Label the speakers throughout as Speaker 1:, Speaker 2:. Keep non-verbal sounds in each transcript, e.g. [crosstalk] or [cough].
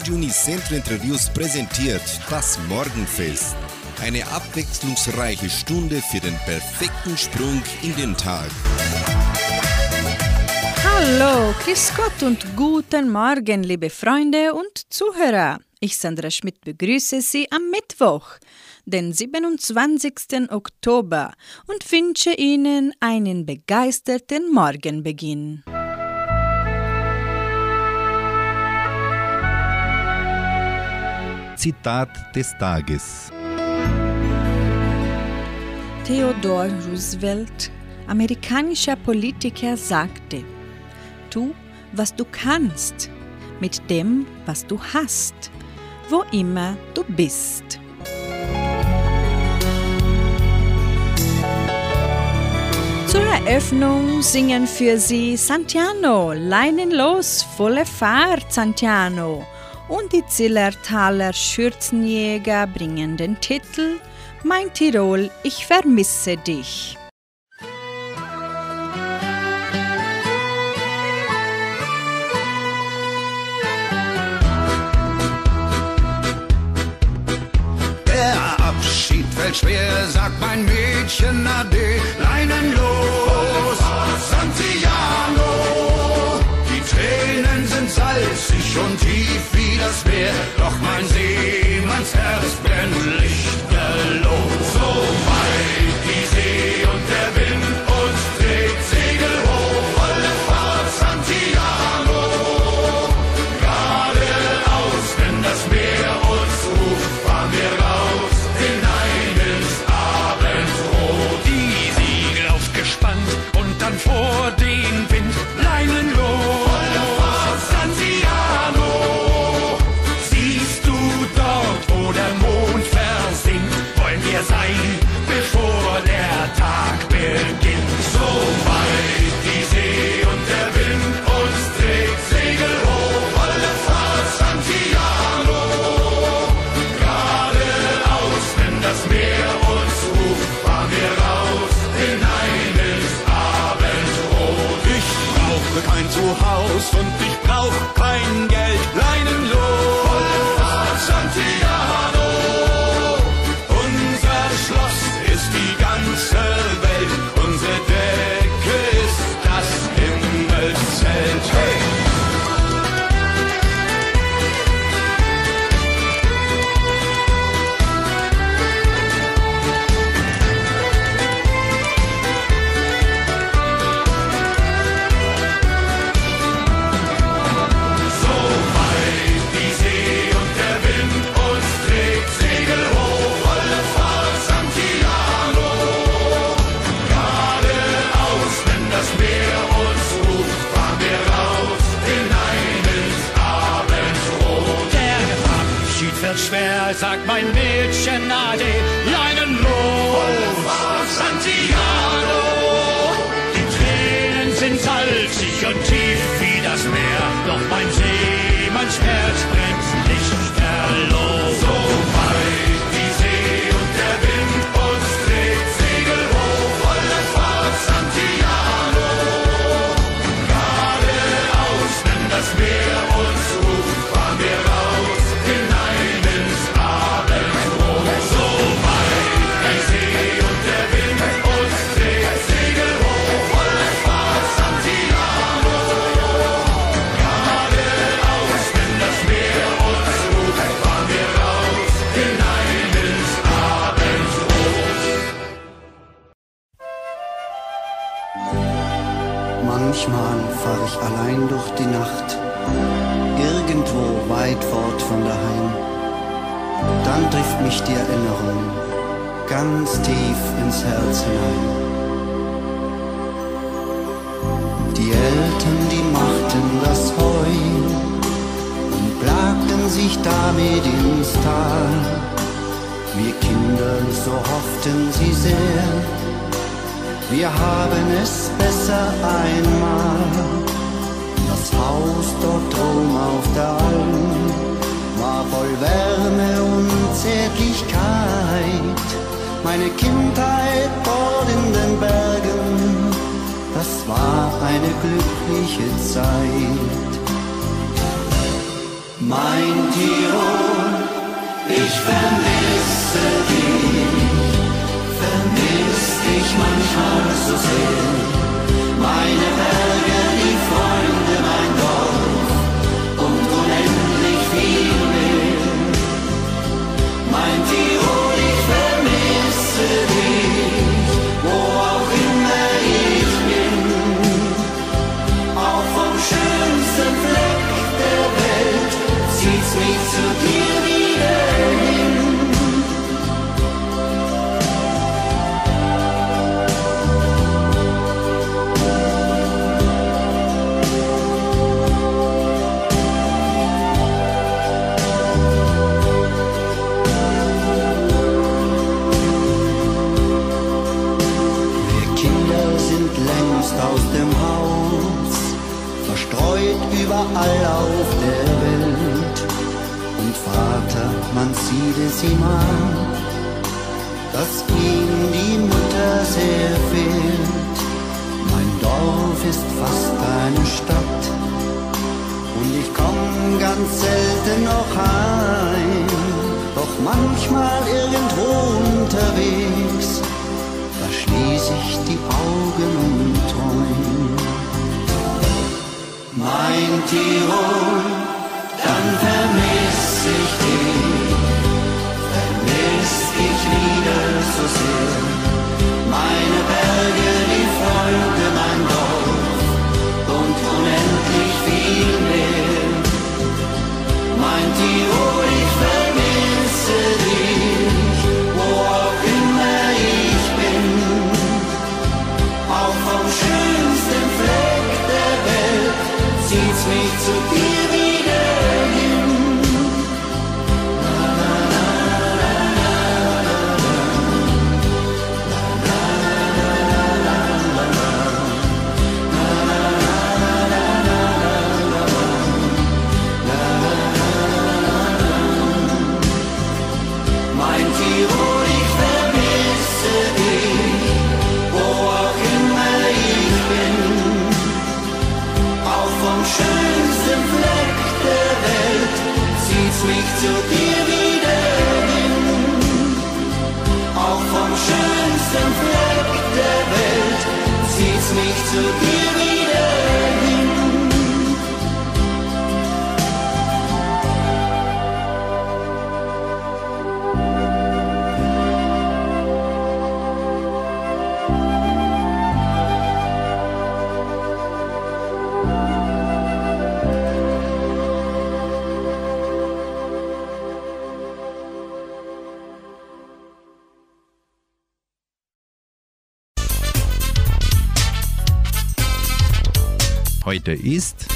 Speaker 1: Radio Unicentro Interviews präsentiert das Morgenfest. Eine abwechslungsreiche Stunde für den perfekten Sprung in den Tag.
Speaker 2: Hallo, Chris Gott und guten Morgen, liebe Freunde und Zuhörer. Ich, Sandra Schmidt, begrüße Sie am Mittwoch, den 27. Oktober, und wünsche Ihnen einen begeisterten Morgenbeginn.
Speaker 1: Zitat des Tages.
Speaker 2: Theodore Roosevelt, amerikanischer Politiker, sagte, Tu, was du kannst, mit dem, was du hast, wo immer du bist. Zur Eröffnung singen für Sie Santiano, Leinen los, volle Fahrt, Santiano und die Zillertaler Schürzenjäger bringen den Titel Mein Tirol, ich vermisse dich.
Speaker 3: Der Abschied fällt schwer, sagt mein Mädchen Ade, Leinen los. Hals, ich schon tief wie das Meer, doch mein Seemannsherz brennt
Speaker 4: Licht.
Speaker 5: Heute ist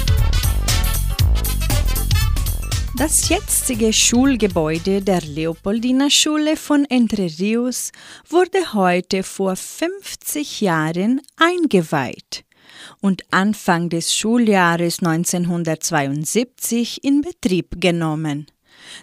Speaker 2: Das jetzige Schulgebäude der Leopoldina Schule von Entre Rios wurde heute vor 50 Jahren eingeweiht und Anfang des Schuljahres 1972 in Betrieb genommen.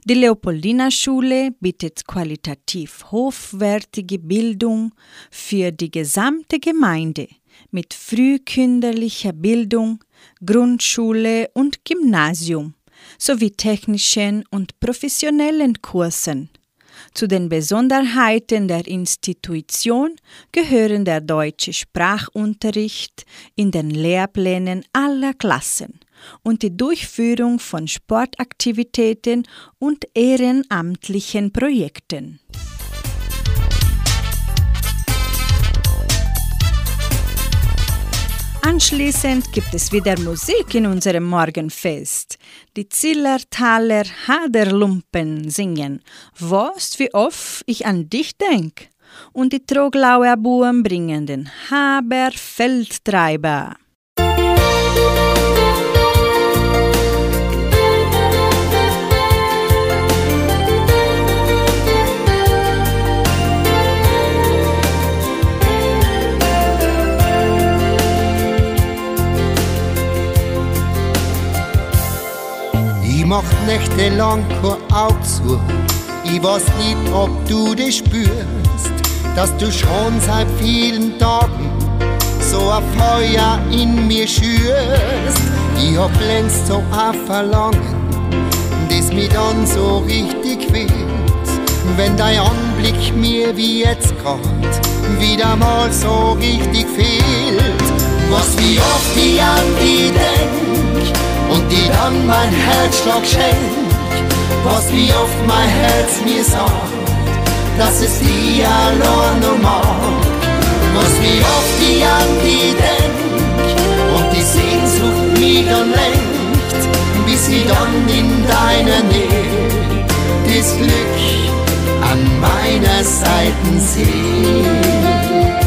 Speaker 2: Die Leopoldina Schule bietet qualitativ hochwertige Bildung für die gesamte Gemeinde mit frühkindlicher Bildung, Grundschule und Gymnasium sowie technischen und professionellen Kursen. Zu den Besonderheiten der Institution gehören der deutsche Sprachunterricht in den Lehrplänen aller Klassen und die Durchführung von Sportaktivitäten und ehrenamtlichen Projekten. Anschließend gibt es wieder Musik in unserem Morgenfest. Die Zillertaler Haderlumpen singen Was wie oft ich an dich denk. Und die Troglauer Buben bringen den Haberfeldtreiber.
Speaker 6: Ich mach nächtelang kein Auge zu. Ich weiß nicht, ob du das spürst, dass du schon seit vielen Tagen so ein Feuer in mir schürst. Ich hab längst so ein Verlangen mich dann so richtig quält, wenn dein Anblick mir wie jetzt grad wieder mal so richtig fehlt. Was wie oft ich an die denk und die dann mein Herzschlag schenkt, was wie oft mein Herz mir sagt, dass es die allein noch mag. Was wie oft ich an die denk und die Sehnsucht mich lenkt, bis sie dann in deiner Nähe das Glück an meiner Seite sehe.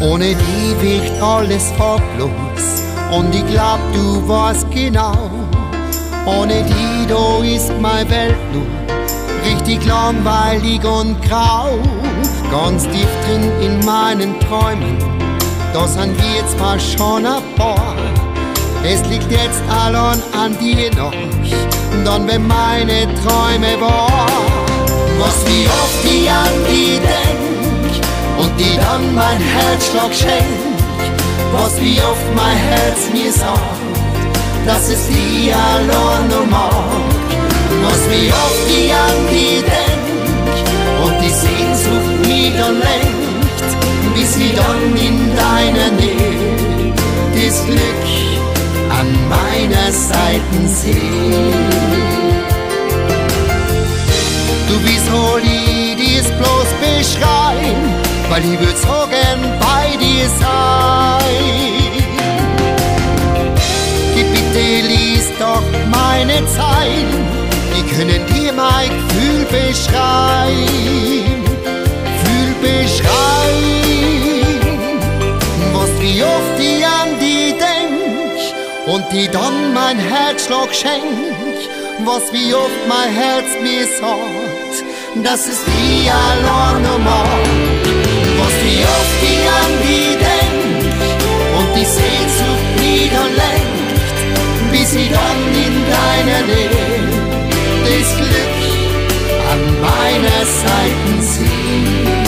Speaker 6: Ohne die wirkt alles farblos und ich glaub, du weißt genau. Ohne die, da ist meine Welt nur richtig langweilig und grau. Ganz tief drin in meinen Träumen, da sind wir zwar schon ein paar. Es liegt jetzt allein an dir noch, dann wenn meine Träume wahr. Was wie oft ich an die denk und die dann mein Herzschlag schenkt, was wie oft mein Herz mir sagt, dass es die allein noch mag. Was wie oft ich an die denk und die Sehnsucht mich dann lenkt, bis sie dann in deiner Nähe das Glück an meiner Seite sehe. Du bist hol ich dies bloß beschreien, weil ich gern bei dir sein. Gib bitte lies doch meine Zeilen, die können dir mein Gefühl beschreiben. Fühl beschreiben, was wie oft ich an die denk und die dann mein Herzschlag schenkt, was wie oft mein Herz mir sagt, dass es die allein. Was wie oft ich an die und die Sehnsucht wieder bis sie dann in deiner Nähe das Glück an meiner Seite sieht.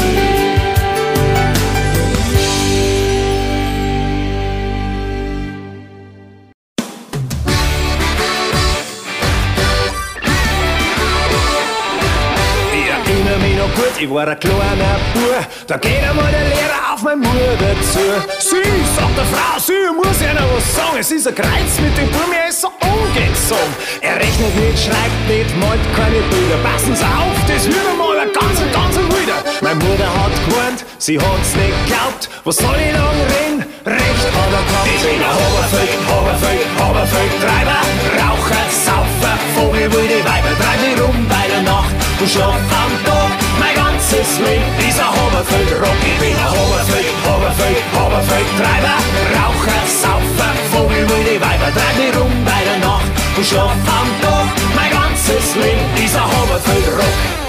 Speaker 7: Ich war ein kleiner Bub. Da geht einmal der Lehrer auf meine Mutter zu. Sie, sagt der Frau, sie muss ja noch was sagen. Es ist ein Kreuz mit dem Bub, er ist so ungezogen. Er rechnet nicht, schreibt nicht, malt keine Bilder. Passen Sie auf, das wird einmal ein ganz, ganz wilder. Meine Mutter hat gewarnt, sie hat's nicht geglaubt. Was soll ich lang reden? Recht hat er gehabt. Ich bin ein Haberfeld, Haberfeld, Haberfeld, Treiber, Raucher, Saufer, Vogel, wilde Weiber, treib mich rum bei der Nacht und schlaf am Tag. Mein ganzes Leben ist ein Haberfeld, Rock. Ich bin ein Haberfeld, Haberfeld, Haberfeld, Treiber, Raucher, Saufer, Vogel, wilde Weiber, treib mich rum bei der Nacht und schlaf am Tag. Mein ganzes Leben ist ein Haberfeld, Rock.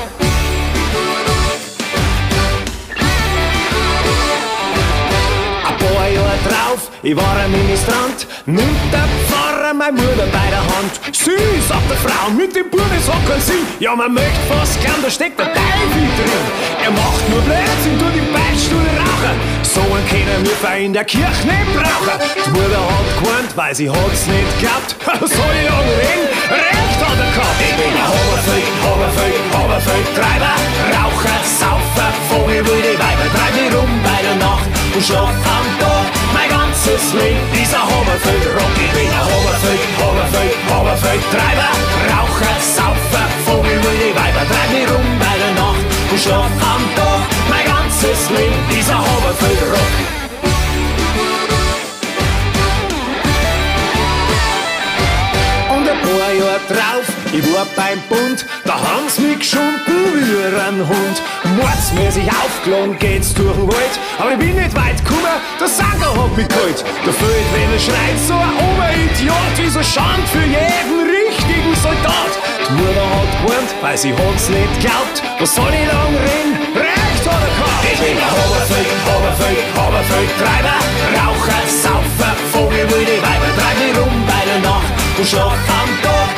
Speaker 7: Ich war ein Ministrant, nimmt der Pfarrer meine Mutter bei der Hand. Sie, sagt der Frau, mit dem Buben ist hat keinen Sinn. Ja, man möchte fast gern, da steckt der Teufel drin. Er macht nur Blödsinn, tut die Beichtstuhle rauchen. So einen können wir für in der Kirche nicht brauchen. Die Mutter hat gewarnt, weil sie hat's nicht geglaubt. [laughs] Soll ich lang reden? Recht hat er gehabt. Ich bin ein Haberfeld, Haberfeld, Haberfeld, Treiber, Raucher, Saufer, wilde Weiber, treib mich rum bei der und schlaf am Tag. Mein ganzes Leben ist ein Haberfeld, Rock. Ich bin ein Haberfeld, Haberfeld, Haberfeld, Treiber, Raucher, Saufer, Vogel, wilde Weiber, treib mich rum bei der Nacht und schlaf am Tag. Mein ganzes Leben ist ein Haberfeld, Rock. Drauf, ich war beim Bund, da haben's mich geschunden wie ein Hund. Mordsmäßig aufgeladen geht's durch den Wald, aber ich bin nicht weit gekommen, der Sacker hat mich geholt. Da fällt, wenn er schreit, so ein Oberidiot, wie so Schand für jeden richtigen Soldat. Die Mutter hat gewarnt, weil sie hat's nicht glaubt. Was soll ich lang reden? Recht hat er gehabt. Ich bin ein Haberfeld, Haberfeld, Haberfeld, Treiber, Raucher, Saufer, Vogel, wilde Weiber, treib mich rum bei der Nacht und schlaf am Tag.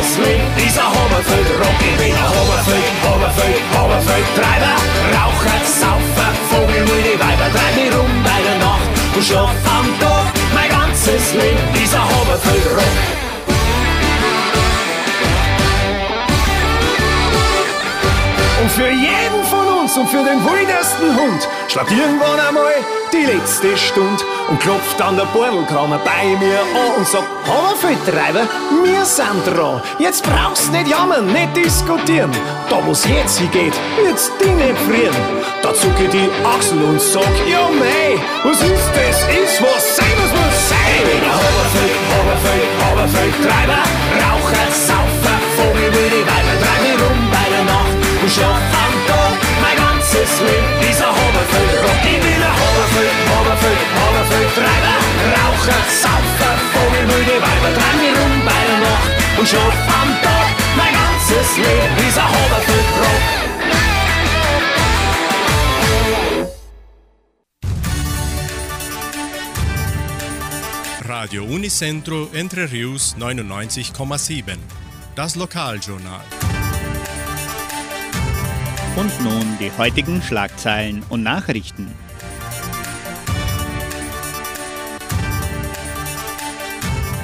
Speaker 7: Leben ist ein Haberfeld, Rock. Ich bin ein Haberfeld, Haberfeld, Haberfeld, Treiber, Raucher, Saufer, Vogel, wilde Weiber, treib mich rum bei der Nacht und schlaf am Tag. Mein ganzes Leben Haberfeld, Hoberfeld Rock. Und für jeden von uns und für den wildesten Hund schlagt irgendwann einmal die letzte Stunde und klopft an der Bordelkramer bei mir an und sagt, Hammerfeldtreiber, wir sind dran. Jetzt brauchst nicht jammern, nicht diskutieren. Da wo's jetzt hingeht, wird's dich nicht frieren. Da zuck ich die Achsel und sag, ja mei, was ist das? Ist was sein, was muss sein. Ich bin ein Hammerfeld, Hammerfeld, Hammerfeldtreiber, Raucher, Saufer, Vogel, wilde Weiber, treib mich rum bei der Nacht und schlaf am Tag. Mein ganzes Leben ein Hammerfeld, Rock. Ich bin ein Hammerfeld, Hammerfeld, Hammerfeld, Treiber, Raucher, Saufer, Vogel, wilde Weiber, treib mich rum bei der Nacht und schlaf am Tag. Mein ganzes Leben ist ein Rock.
Speaker 8: Radio Unicentro Entre Rius 99,7. Das Lokaljournal.
Speaker 9: Und nun die heutigen Schlagzeilen und Nachrichten.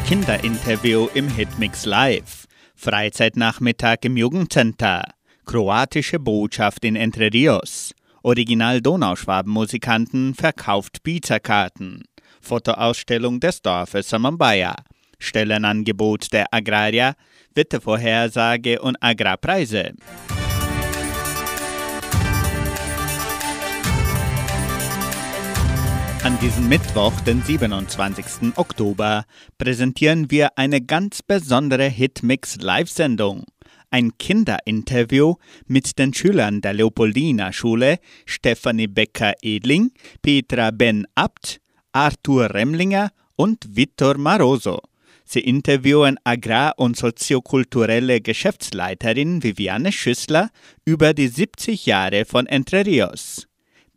Speaker 9: Kinderinterview im Hitmix Live. Freizeitnachmittag im Jugendcenter. Kroatische Botschaft in Entre Rios. Original Donauschwaben-Musikanten verkauft Pizzakarten. Fotoausstellung des Dorfes Samambaya. Stellenangebot der Agrarier, Wettervorhersage und Agrarpreise. An diesem Mittwoch, den 27. Oktober, präsentieren wir eine ganz besondere Hitmix Live-Sendung. Ein Kinderinterview mit den Schülern der Leopoldina Schule Stefanie Becker-Edling, Petra Ben-Abt, Arthur Remlinger und Vittor Maroso. Sie interviewen Agrar- und soziokulturelle Geschäftsleiterin Viviane Schüssler über die 70 Jahre von Entre Rios.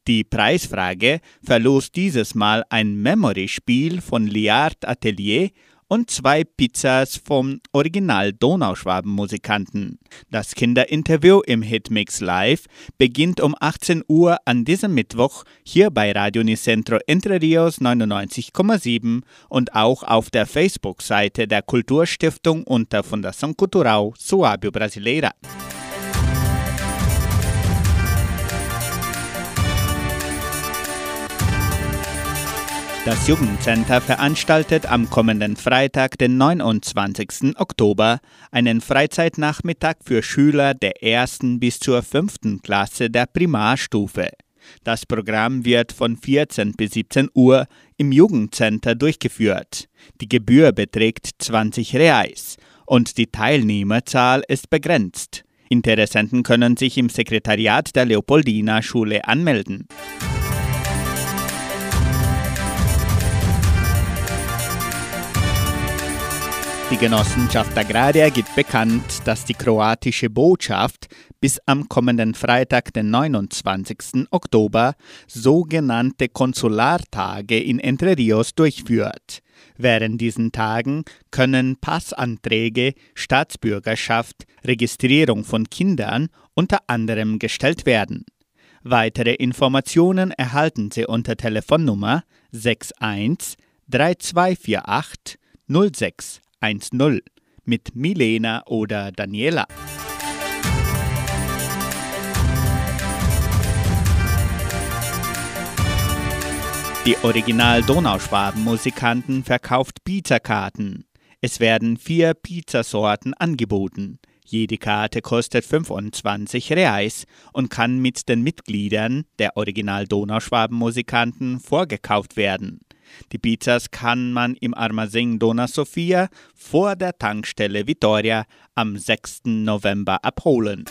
Speaker 9: Die Preisfrage verlost dieses Mal ein Memory-Spiel von Liard Atelier und zwei Pizzas vom Original Donauschwaben-Musikanten. Das Kinderinterview im Hitmix Live beginnt um 18 Uhr an diesem Mittwoch hier bei Radio Nicentro Entre Rios 99,7 und auch auf der Facebook-Seite der Kulturstiftung unter Fundação Cultural Suábio Brasileira. Das Jugendcenter veranstaltet am kommenden Freitag, den 29. Oktober, einen Freizeitnachmittag für Schüler der ersten bis zur fünften Klasse der Primarstufe. Das Programm wird von 14 bis 17 Uhr im Jugendcenter durchgeführt. Die Gebühr beträgt 20 Reais und die Teilnehmerzahl ist begrenzt. Interessenten können sich im Sekretariat der Leopoldina Schule anmelden. Die Genossenschaft Agraria gibt bekannt, dass die kroatische Botschaft bis am kommenden Freitag, den 29. Oktober, sogenannte Konsulartage in Entre Rios durchführt. Während diesen Tagen können Passanträge, Staatsbürgerschaft, Registrierung von Kindern unter anderem gestellt werden. Weitere Informationen erhalten Sie unter Telefonnummer 61 3248 06 10 mit Milena oder Daniela. Die Original Donauschwaben-Musikanten verkauft Pizzakarten. Es werden vier Pizzasorten angeboten. Jede Karte kostet 25 Reais und kann mit den Mitgliedern der Original Donauschwaben-Musikanten vorgekauft werden. Die Pizzas kann man im Armazém Dona Sofia vor der Tankstelle Vittoria am 6. November abholen.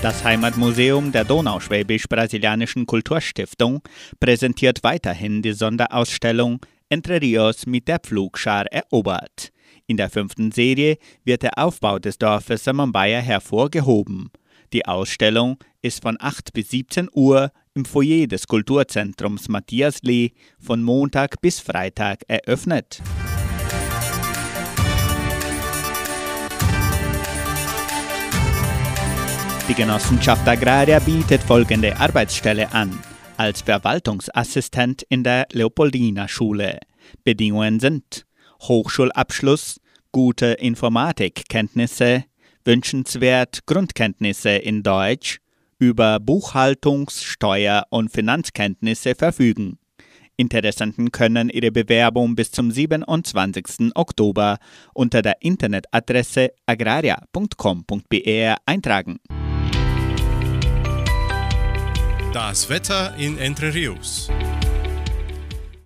Speaker 9: Das Heimatmuseum der Donauschwäbisch-Brasilianischen Kulturstiftung präsentiert weiterhin die Sonderausstellung Entre Rios mit der Pflugschar erobert. In der fünften Serie wird der Aufbau des Dorfes Samambaya hervorgehoben. Die Ausstellung ist von 8 bis 17 Uhr im Foyer des Kulturzentrums Matthias Lee von Montag bis Freitag eröffnet. Die Genossenschaft Agraria bietet folgende Arbeitsstelle an. als Verwaltungsassistent in der Leopoldina Schule. Bedingungen sind Hochschulabschluss, gute Informatikkenntnisse, wünschenswert Grundkenntnisse in Deutsch, über Buchhaltungs-, Steuer- und Finanzkenntnisse verfügen. Interessenten können ihre Bewerbung bis zum 27. Oktober unter der Internetadresse agraria.com.br eintragen.
Speaker 8: Das Wetter in Entre Rios.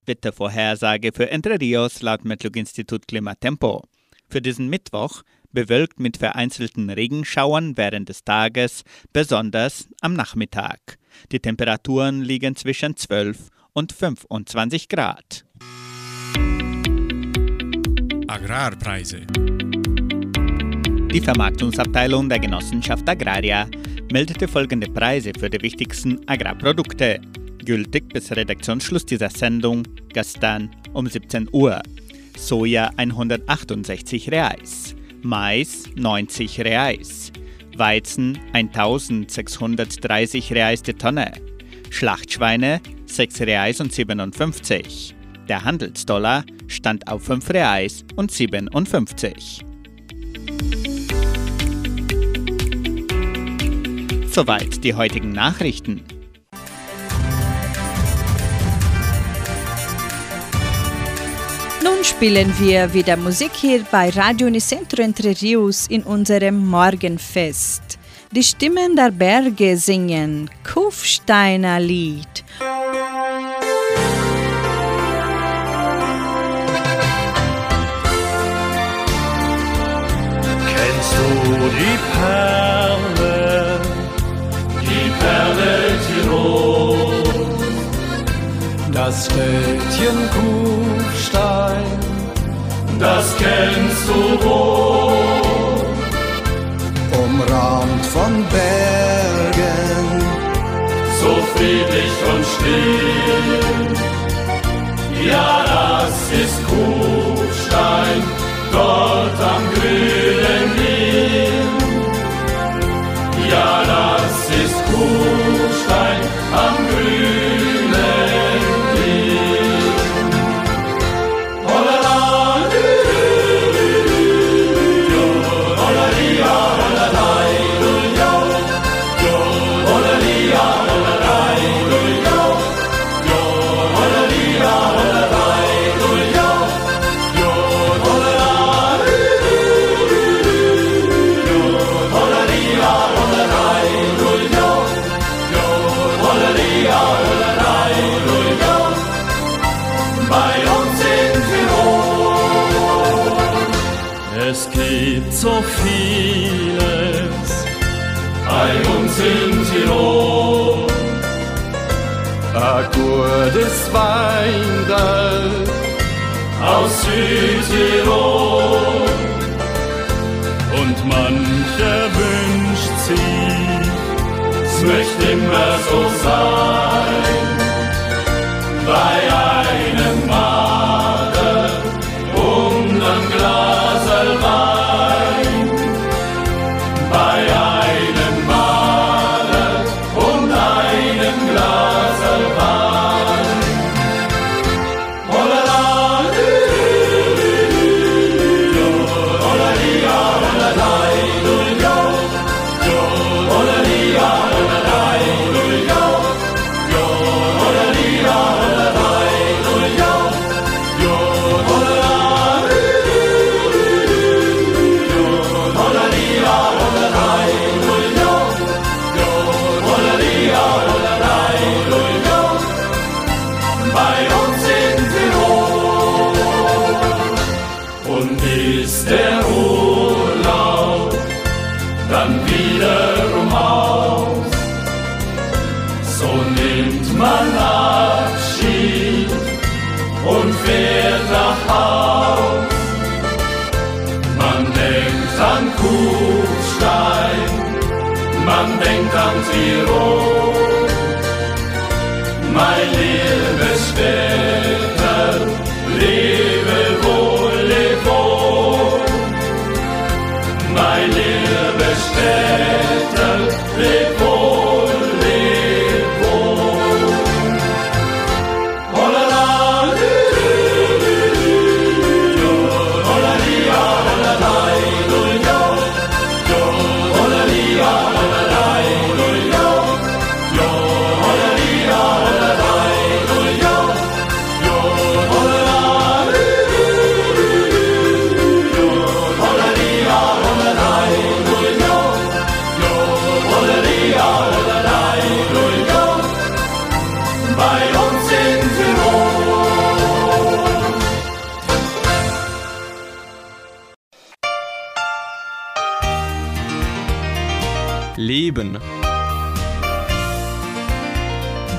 Speaker 9: Wettervorhersage für Entre Rios laut Metlog-Institut Klimatempo. Für diesen Mittwoch bewölkt mit vereinzelten Regenschauern während des Tages, besonders am Nachmittag. Die Temperaturen liegen zwischen 12 und 25 Grad.
Speaker 8: Agrarpreise.
Speaker 9: Die Vermarktungsabteilung der Genossenschaft Agraria meldete folgende Preise für die wichtigsten Agrarprodukte, gültig bis Redaktionsschluss dieser Sendung gestern um 17 Uhr. Soja 168 Reais, Mais 90 Reais, Weizen 1630 Reais die Tonne, Schlachtschweine 6 Reais und 57. Der Handelsdollar stand auf 5 Reais und 57. Soweit die heutigen Nachrichten.
Speaker 2: Nun spielen wir wieder Musik hier bei Radio Unicentro Entre Rios in unserem Morgenfest. Die Stimmen der Berge singen Kufsteiner Lied.
Speaker 10: Kennst du die Perle, die Perle Tirol? Das Städtchen Kufstein, das kennst du wohl.
Speaker 11: umrahmt von Bergen,
Speaker 10: so friedlich und still. Ja, das ist Kufstein, dort am grünen Nil. Ja, das ist Kufstein Südtirol. Und mancher wünscht sich, es möchte immer so sein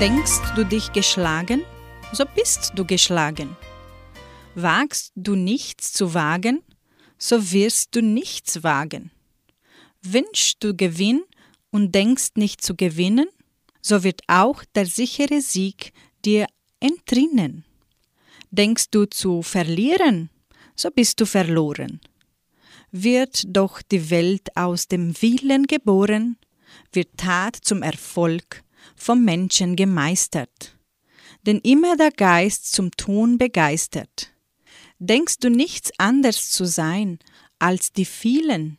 Speaker 2: Denkst du dich geschlagen? So bist du geschlagen. Wagst du nichts zu wagen? So wirst du nichts wagen. Wünschst du Gewinn und denkst nicht zu gewinnen? So wird auch der sichere Sieg dir entrinnen. Denkst du zu verlieren? So bist du verloren. Wird doch die Welt aus dem Willen geboren, wird Tat zum Erfolg, vom Menschen gemeistert. Denn immer der Geist zum Tun begeistert. Denkst du nichts anders zu sein als die vielen?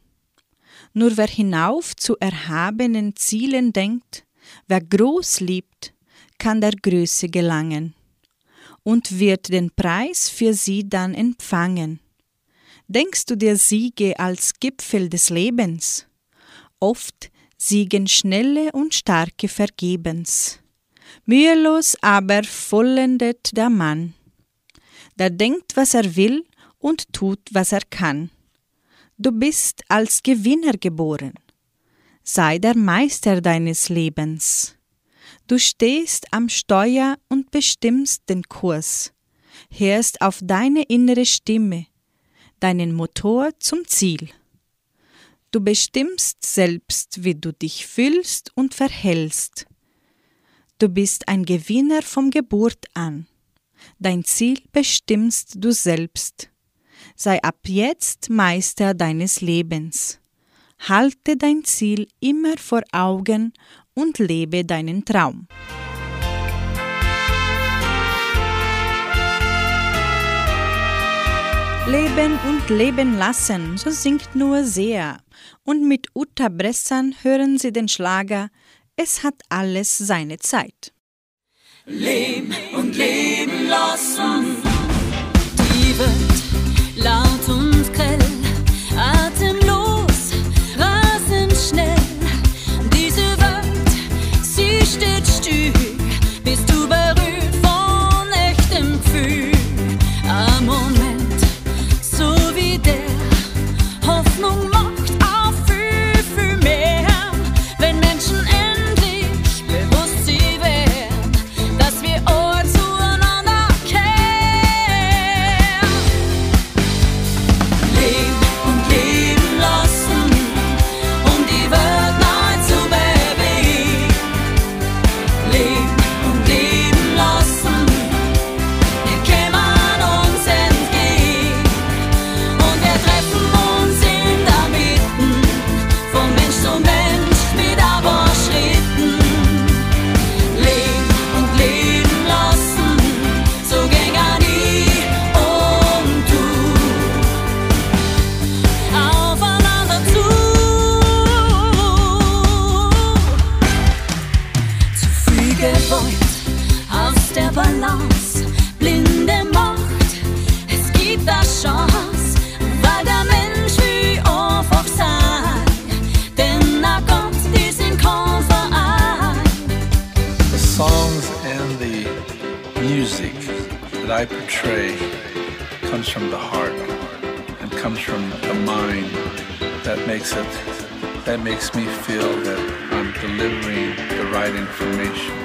Speaker 2: Nur wer hinauf zu erhabenen Zielen denkt, wer groß liebt, kann der Größe gelangen und wird den Preis für sie dann empfangen. Denkst du dir Siege als Gipfel des Lebens? Oft siegen schnelle und starke vergebens. Mühelos aber vollendet der Mann, der denkt, was er will und tut, was er kann. Du bist als Gewinner geboren. Sei der Meister deines Lebens. Du stehst am Steuer und bestimmst den Kurs, hörst auf deine innere Stimme, deinen Motor zum Ziel. Du bestimmst selbst, wie du dich fühlst und verhältst. Du bist ein Gewinner vom Geburt an. Dein Ziel bestimmst du selbst. Sei ab jetzt Meister deines Lebens. Halte dein Ziel immer vor Augen und lebe deinen Traum. Leben und leben lassen, so singt nur sehr. Und mit Uta Bressan hören Sie den Schlager Es hat alles seine Zeit.
Speaker 12: Leben und leben lassen. Die wird laut und
Speaker 13: I portray comes from the heart and comes from the mind that makes it that makes me feel that I'm delivering the right information.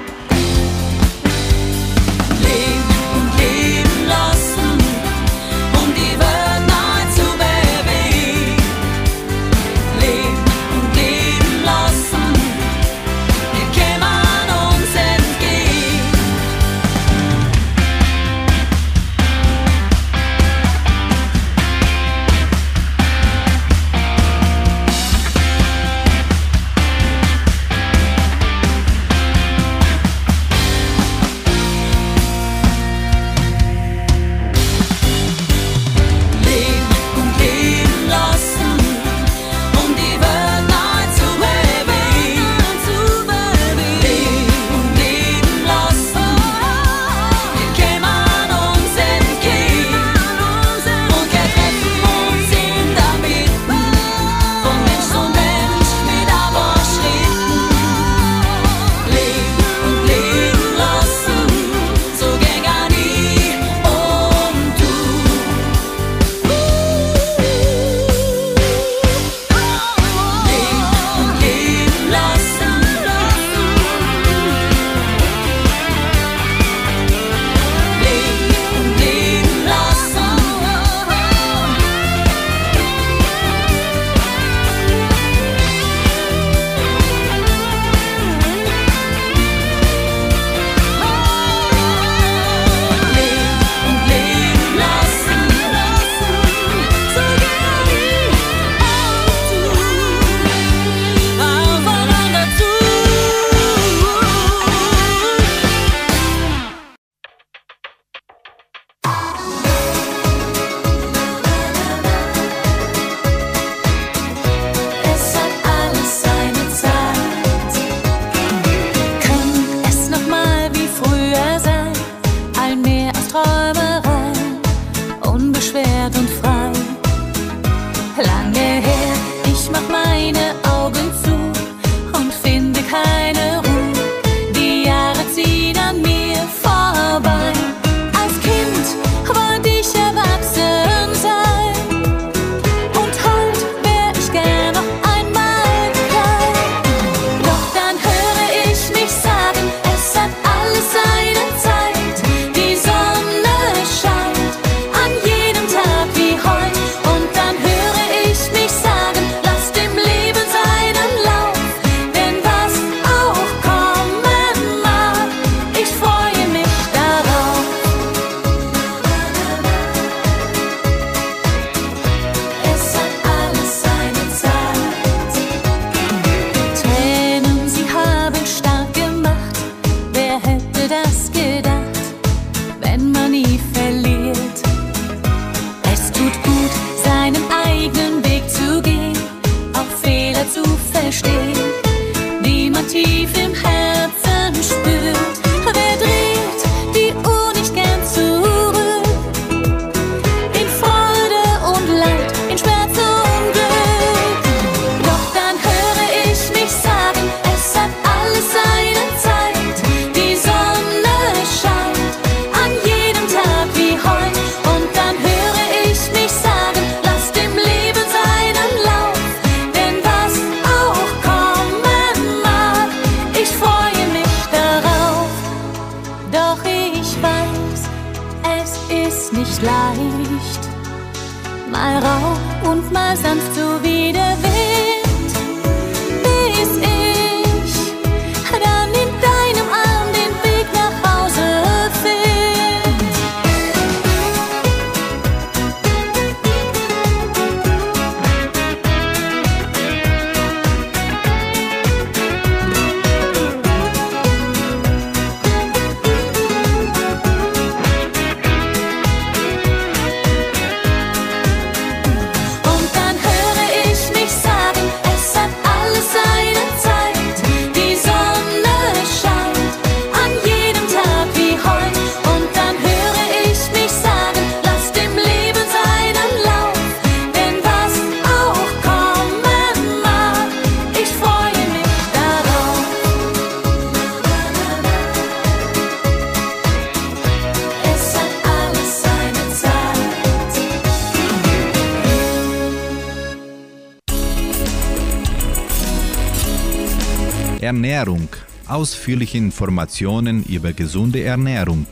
Speaker 5: Ernährung. Ausführliche Informationen über gesunde Ernährung.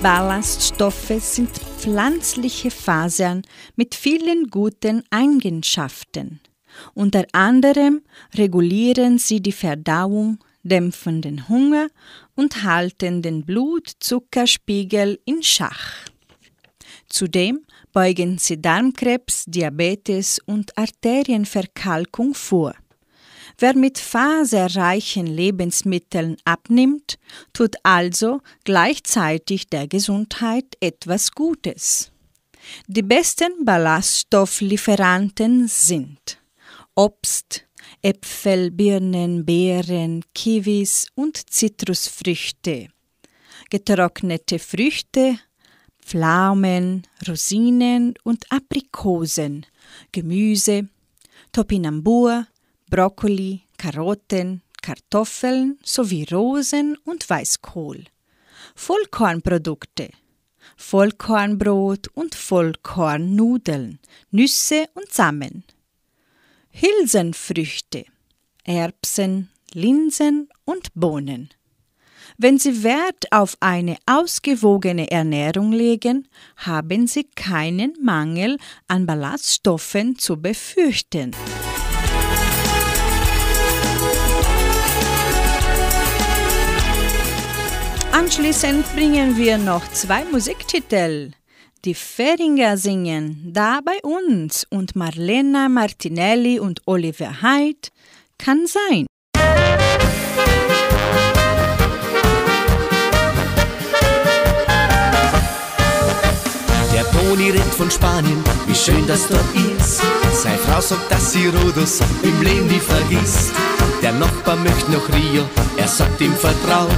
Speaker 2: Ballaststoffe sind pflanzliche Fasern mit vielen guten Eigenschaften. Unter anderem regulieren sie die Verdauung, dämpfen den Hunger und halten den Blutzuckerspiegel in Schach. Zudem beugen sie Darmkrebs, Diabetes und Arterienverkalkung vor. Wer mit faserreichen Lebensmitteln abnimmt, tut also gleichzeitig der Gesundheit etwas Gutes. Die besten Ballaststofflieferanten sind Obst, Äpfel, Birnen, Beeren, Kiwis und Zitrusfrüchte, getrocknete Früchte, Pflaumen, Rosinen und Aprikosen, Gemüse, Topinambur, Brokkoli, Karotten, Kartoffeln sowie Rosen und Weißkohl. Vollkornprodukte, Vollkornbrot und Vollkornnudeln, Nüsse und Samen. Hülsenfrüchte, Erbsen, Linsen und Bohnen. Wenn Sie Wert auf eine ausgewogene Ernährung legen, haben Sie keinen Mangel an Ballaststoffen zu befürchten. Anschließend bringen wir noch zwei Musiktitel. Die Feringer singen Da bei uns und Marlena Martinelli und Oliver Haidt kann sein.
Speaker 4: Der Toni redet von Spanien, wie schön das dort ist. Seine Frau sagt, dass sie Rodos im Leben nie vergisst. Der Nachbar möchte nach Rio, er sagt ihm Vertrauen.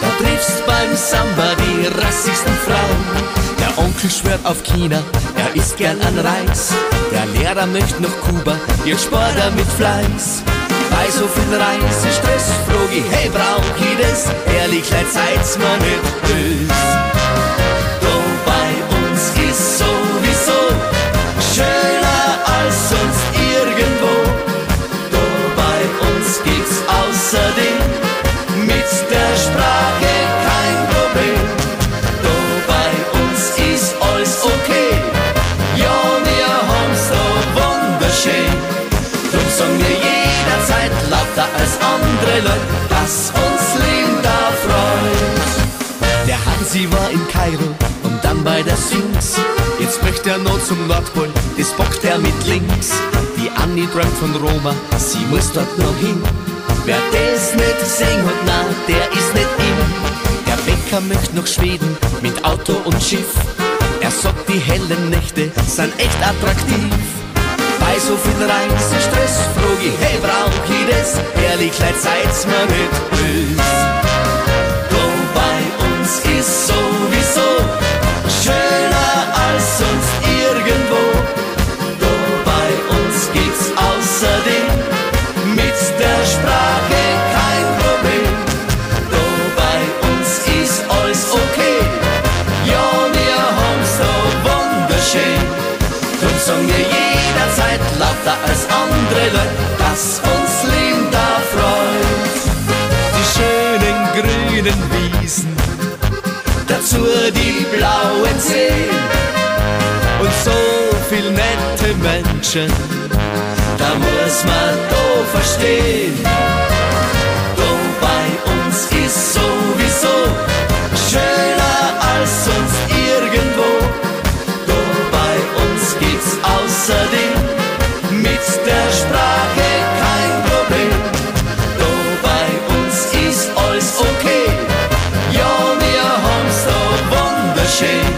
Speaker 4: Da triffst beim Samba die rassigsten Frauen. Der Onkel schwört auf China, er isst gern an Reis. Der Lehrer möchte nach Kuba, jetzt spart mit Fleiß. Bei so viel Reisestress frag ich, hey, brauch ich das? Ehrlich, leid seid's mir nicht böse. Außerdem mit der Sprache kein Problem. Da bei uns ist alles okay. Ja, wir haben's da wunderschön. Drum sagen wir jederzeit lauter als andere Leute, dass uns Leben da freut. Der Hansi war in Kairo und dann bei der Sphinx. Jetzt möchte er noch zum Nordpol, das bockt er mit links. Die Annie träumt von Roma, sie muss dort noch hin. Wer das nicht gesehen hat, na, der ist nicht in. Der Bäcker möchte nach Schweden mit Auto und Schiff. Er sagt, die hellen Nächte sind echt attraktiv. Bei so viel Reisestress frag ich, hey, brauch ich das? Ehrlich, leid, seid's mir nicht böse. Da bei uns ist sowieso schöner als sonst lauter als andere Leute, dass uns Leben da freut. Die schönen grünen Wiesen, dazu die blauen Seen und so viel nette Menschen, da muss man da verstehen. Wunderschön.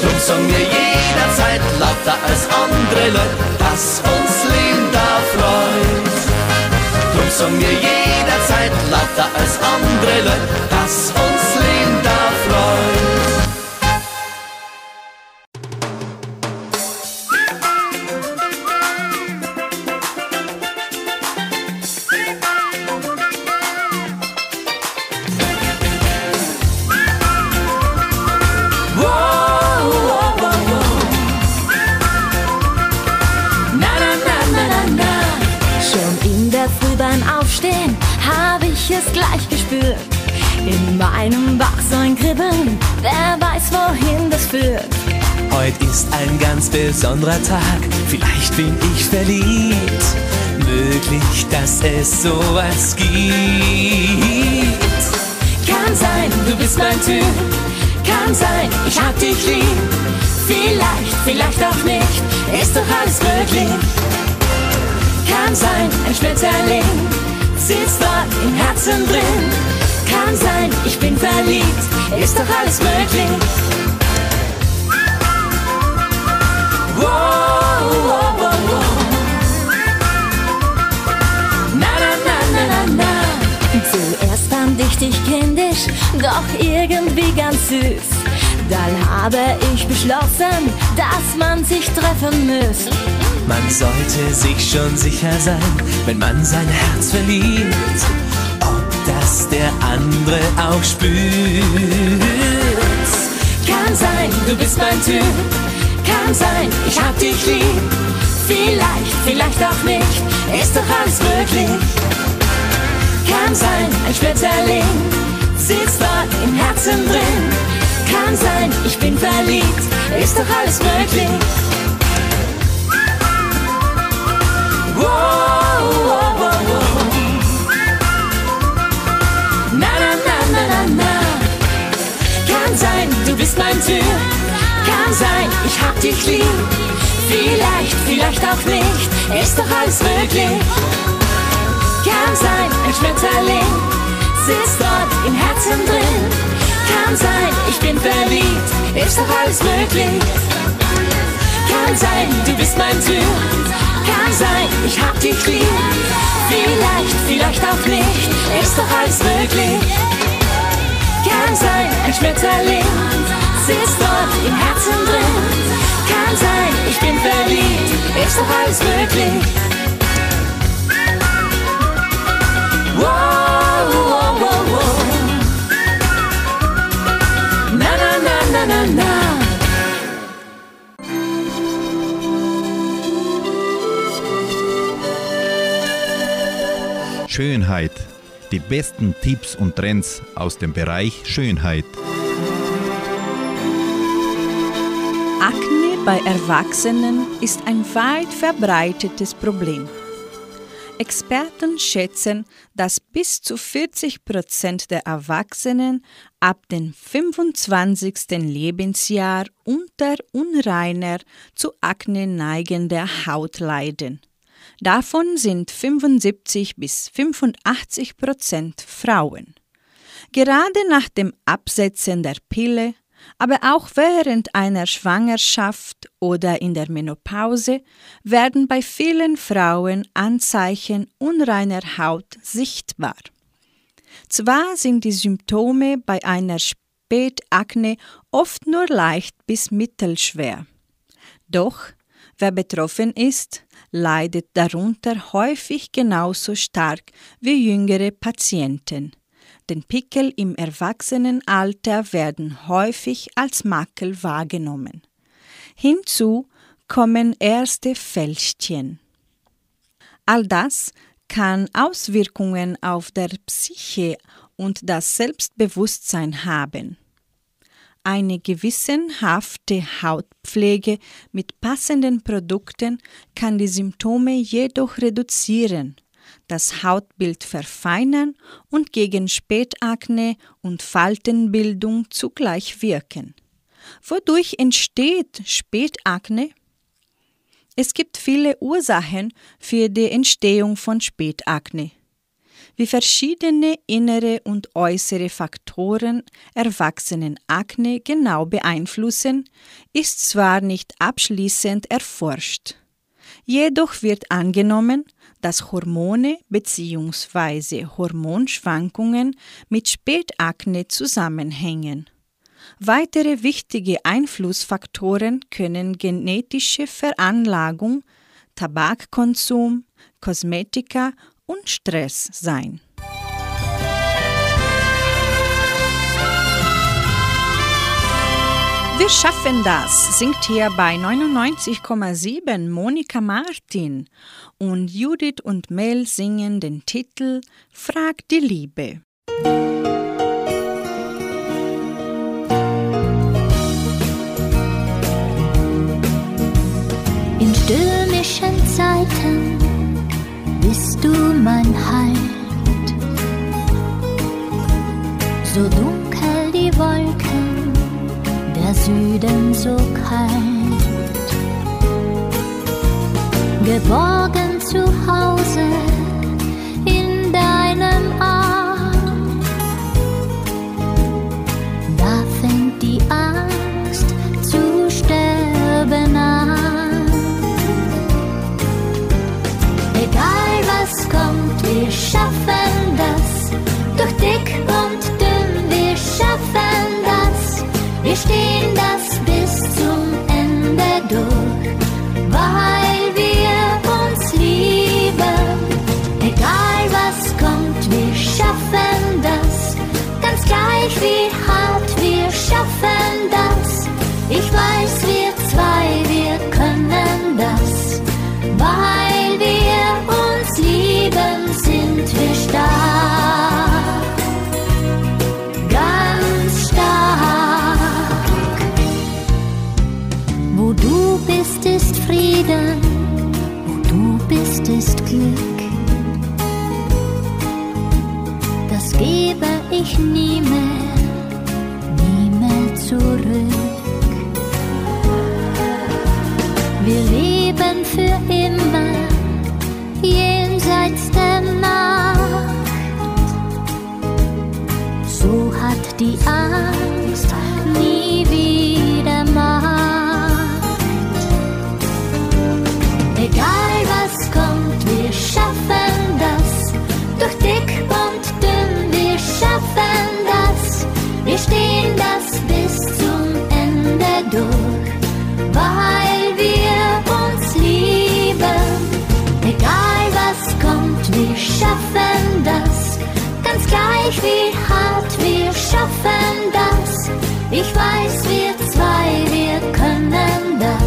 Speaker 4: Drum sagen wir jederzeit lauter als andere Leute, dass uns Leben da freut. Drum sagen wir jederzeit lauter als andere Leute, dass uns
Speaker 12: habe ich es gleich gespürt. In meinem Bauch so ein Kribbeln, wer weiß, wohin das führt.
Speaker 4: Heute ist ein ganz besonderer Tag, vielleicht bin ich verliebt. Möglich, dass es sowas gibt.
Speaker 12: Kann sein, du bist mein Typ. Kann sein, ich hab dich lieb. Vielleicht, vielleicht auch nicht, ist doch alles möglich. Kann sein, ein Schmetterling sitzt dort im Herzen drin. Kann sein, ich bin verliebt, ist doch alles möglich. Wow, wow, wow, wow. Na, na, na, na, na, na. Zuerst fand ich dich kindisch, doch irgendwie ganz süß. Dann habe ich beschlossen, dass man sich treffen muss.
Speaker 4: Man sollte sich schon sicher sein, wenn man sein Herz verliebt, ob das der andere auch spürt.
Speaker 12: Kann sein, du bist mein Typ. Kann sein, ich hab dich lieb. Vielleicht, vielleicht auch nicht, ist doch alles möglich. Kann sein, ein Schmetterling sitzt dort im Herzen drin. Kann sein, ich bin verliebt, ist doch alles möglich. Mein Typ. Kann sein, ich hab dich lieb. Vielleicht, vielleicht auch nicht, ist doch alles möglich. Kann sein, ein Schmetterling sitzt dort im Herzen drin. Kann sein, ich bin verliebt, ist doch alles möglich. Kann sein, du bist mein Typ. Kann sein, ich hab dich lieb. Vielleicht, vielleicht auch nicht, ist doch alles möglich. Kann sein, ein Schmetterling sitzt dort im Herzen drin. Kann sein, ich bin verliebt, ist doch alles möglich. Wow,
Speaker 5: Schönheit. Die besten Tipps und Trends aus dem Bereich Schönheit.
Speaker 2: Akne bei Erwachsenen ist ein weit verbreitetes Problem. Experten schätzen, dass bis zu 40 Prozent der Erwachsenen ab dem 25. Lebensjahr unter unreiner zu Akne neigender Haut leiden. Davon sind 75 bis 85 Prozent Frauen. Gerade nach dem Absetzen der Pille Aber auch während einer Schwangerschaft oder in der Menopause werden bei vielen Frauen Anzeichen unreiner Haut sichtbar. Zwar sind die Symptome bei einer Spätakne oft nur leicht bis mittelschwer. Doch wer betroffen ist, leidet darunter häufig genauso stark wie jüngere Patienten denn Pickel im Erwachsenenalter werden häufig als Makel wahrgenommen. Hinzu kommen erste Fältchen. All das kann Auswirkungen auf der Psyche und das Selbstbewusstsein haben. Eine gewissenhafte Hautpflege mit passenden Produkten kann die Symptome jedoch reduzieren das Hautbild verfeinern und gegen Spätakne und Faltenbildung zugleich wirken. Wodurch entsteht Spätakne? Es gibt viele Ursachen für die Entstehung von Spätakne. Wie verschiedene innere und äußere Faktoren Erwachsenenakne genau beeinflussen, ist zwar nicht abschließend erforscht. Jedoch wird angenommen, dass Hormone bzw. Hormonschwankungen mit Spätakne zusammenhängen. Weitere wichtige Einflussfaktoren können genetische Veranlagung, Tabakkonsum, Kosmetika und Stress sein. Wir schaffen das, singt hier bei 99,7 Monika Martin und Judith und Mel singen den Titel Frag die Liebe.
Speaker 12: In stürmischen Zeiten bist du mein Halt, so dunkel die Wolken der Süden so kalt. Geborgen zu Hause in deinem Arm, da fängt die Angst zu sterben an. Wir schaffen das durch dick und dünn, wir schaffen das. Wir stehen das bis zum Ende durch, weil wir uns lieben. Egal was kommt, wir schaffen das. Ganz gleich wie hart, wir schaffen das. Ich weiß, wir zwei, wir können das. Weil wir uns lieben, ich nie mehr, nie mehr zurück. Schaffen das. Ganz gleich wie hart, wir schaffen das. Ich weiß, wir zwei, wir können das.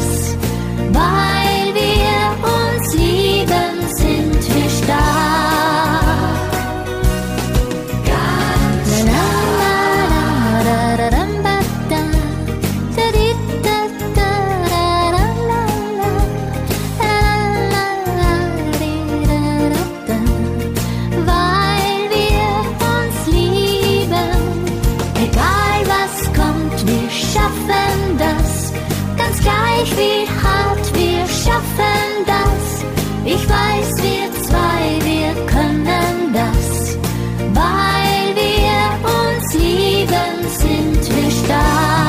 Speaker 12: Egal was kommt, wir schaffen das. Ganz gleich wie hart, wir schaffen das. Ich weiß, wir zwei, wir können das. Weil wir uns lieben, sind wir stark.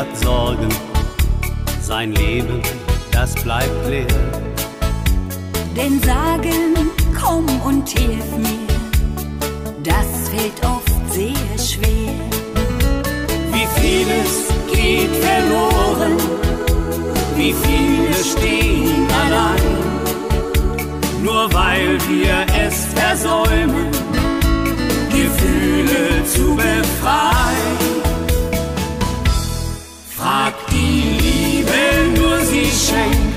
Speaker 14: Hat Sorgen, sein Leben, das bleibt leer.
Speaker 12: Denn sagen, komm und hilf mir, das fällt oft sehr schwer.
Speaker 14: Wie vieles geht verloren, wie viele stehen allein, nur weil wir es versäumen, Gefühle zu befreien. Nur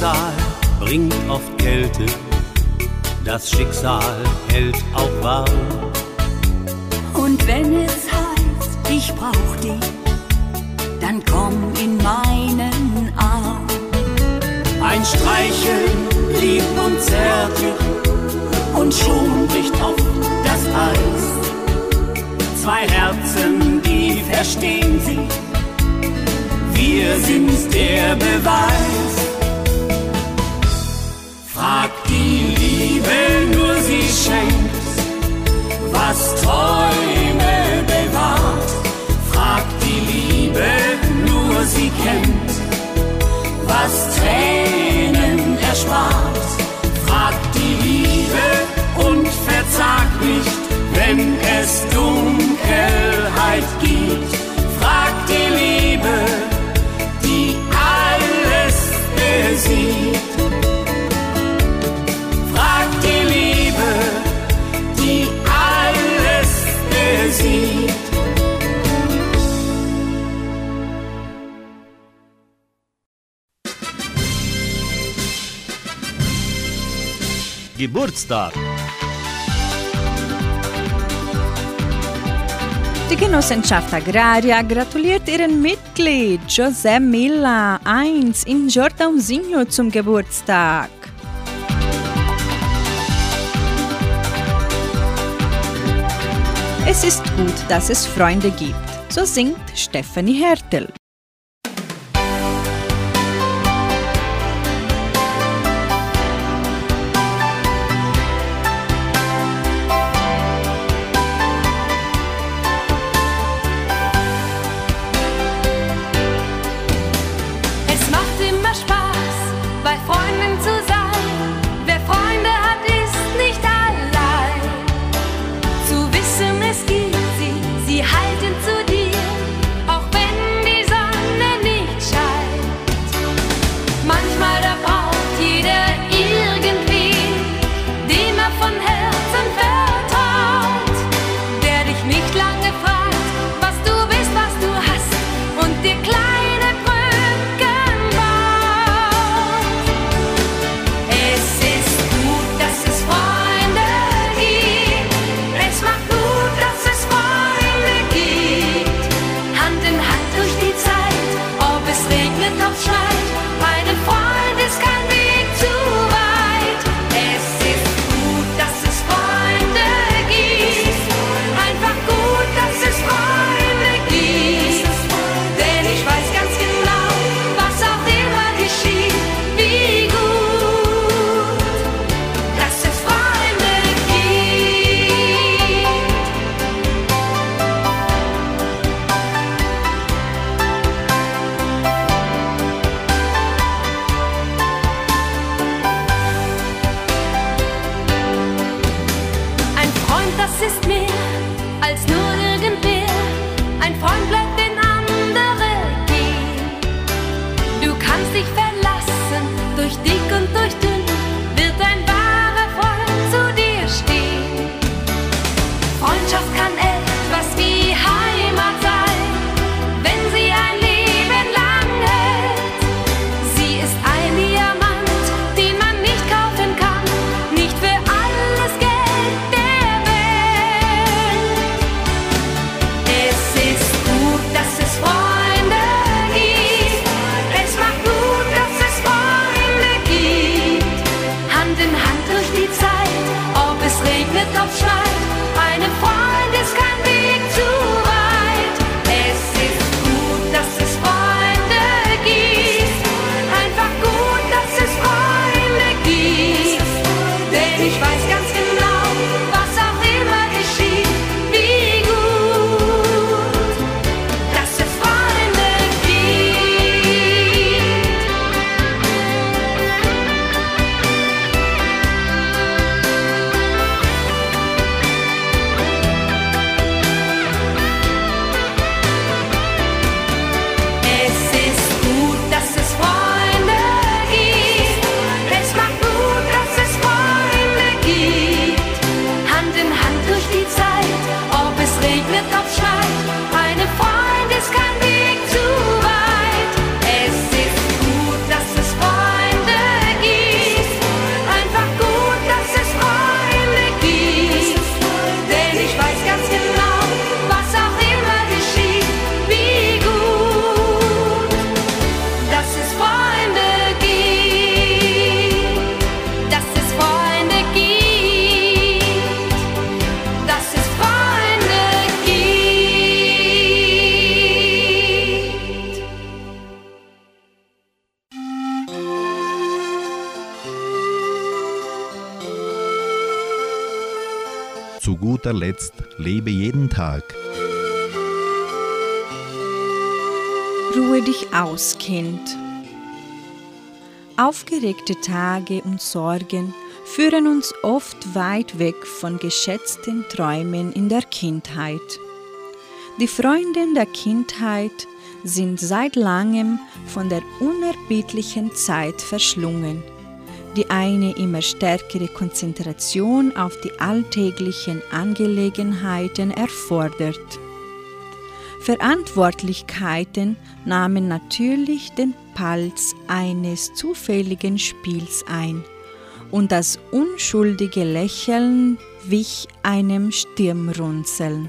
Speaker 14: Schicksal bringt oft Kälte, das Schicksal hält auch warm.
Speaker 12: Und wenn es heißt, ich brauch dich, dann komm in meinen Arm.
Speaker 14: Ein Streicheln lieb und zärtlich und schon bricht oft das Eis. Zwei Herzen, die verstehen sich, wir sind der Beweis. Schenkt, was Träume bewahrt. Frag die Liebe, nur sie kennt, was Tränen erspart. Frag die Liebe und verzag nicht, wenn es Dunkelheit gibt. Geburtstag.
Speaker 2: Die Genossenschaft Agraria gratuliert ihren Mitglied José Milla 1 in Jordãozinho zum Geburtstag. Es ist gut, dass es Freunde gibt, so singt Stephanie Hertel.
Speaker 15: assist
Speaker 5: me. Guter Letzt lebe jeden Tag.
Speaker 2: Ruhe dich aus, Kind. Aufgeregte Tage und Sorgen führen uns oft weit weg von geschätzten Träumen in der Kindheit. Die Freunde der Kindheit sind seit langem von der unerbittlichen Zeit verschlungen, die eine immer stärkere Konzentration auf die alltäglichen Angelegenheiten erfordert. Verantwortlichkeiten nahmen natürlich den Palz eines zufälligen Spiels ein, und das unschuldige Lächeln wich einem Stirnrunzeln,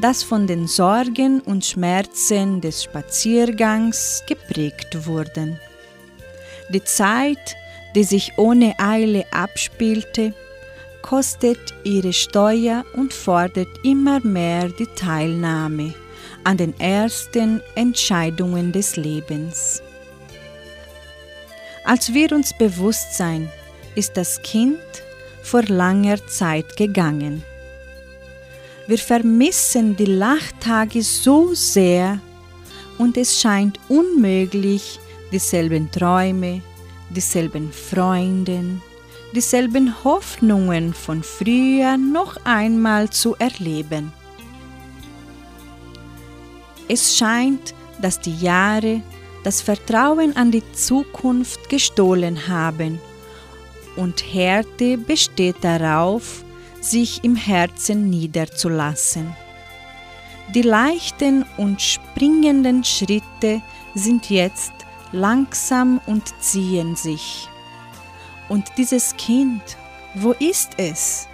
Speaker 2: das von den Sorgen und Schmerzen des Spaziergangs geprägt wurden. Die Zeit, die sich ohne Eile abspielte, kostet ihre Steuer und fordert immer mehr die Teilnahme an den ersten Entscheidungen des Lebens. Als wir uns bewusst sein, ist das Kind vor langer Zeit gegangen. Wir vermissen die Lachtage so sehr und es scheint unmöglich, dieselben Träume, dieselben Freuden, dieselben Hoffnungen von früher noch einmal zu erleben. Es scheint, dass die Jahre das Vertrauen an die Zukunft gestohlen haben und Härte besteht darauf, sich im Herzen niederzulassen. Die leichten und springenden Schritte sind jetzt langsam und ziehen sich. Und dieses Kind, wo ist es?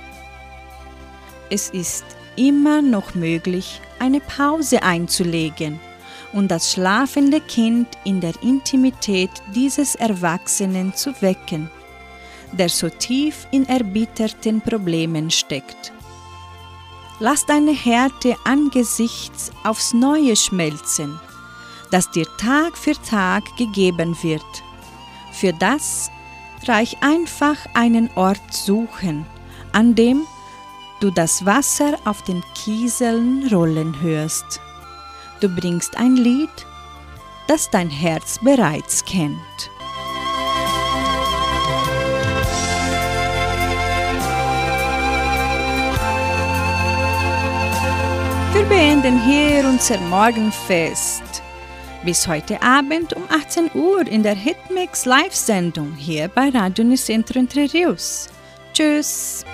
Speaker 2: Es ist immer noch möglich, eine Pause einzulegen und das schlafende Kind in der Intimität dieses Erwachsenen zu wecken, der so tief in erbitterten Problemen steckt. Lass deine Härte angesichts aufs Neue schmelzen, das dir Tag für Tag gegeben wird. Für das reich einfach einen Ort suchen, an dem du das Wasser auf den Kieseln rollen hörst. Du bringst ein Lied, das dein Herz bereits kennt. Wir beenden hier unser Morgenfest. Bis heute Abend um 18 Uhr in der Hitmix Live-Sendung hier bei Radio Nicentro Entre. Tschüss!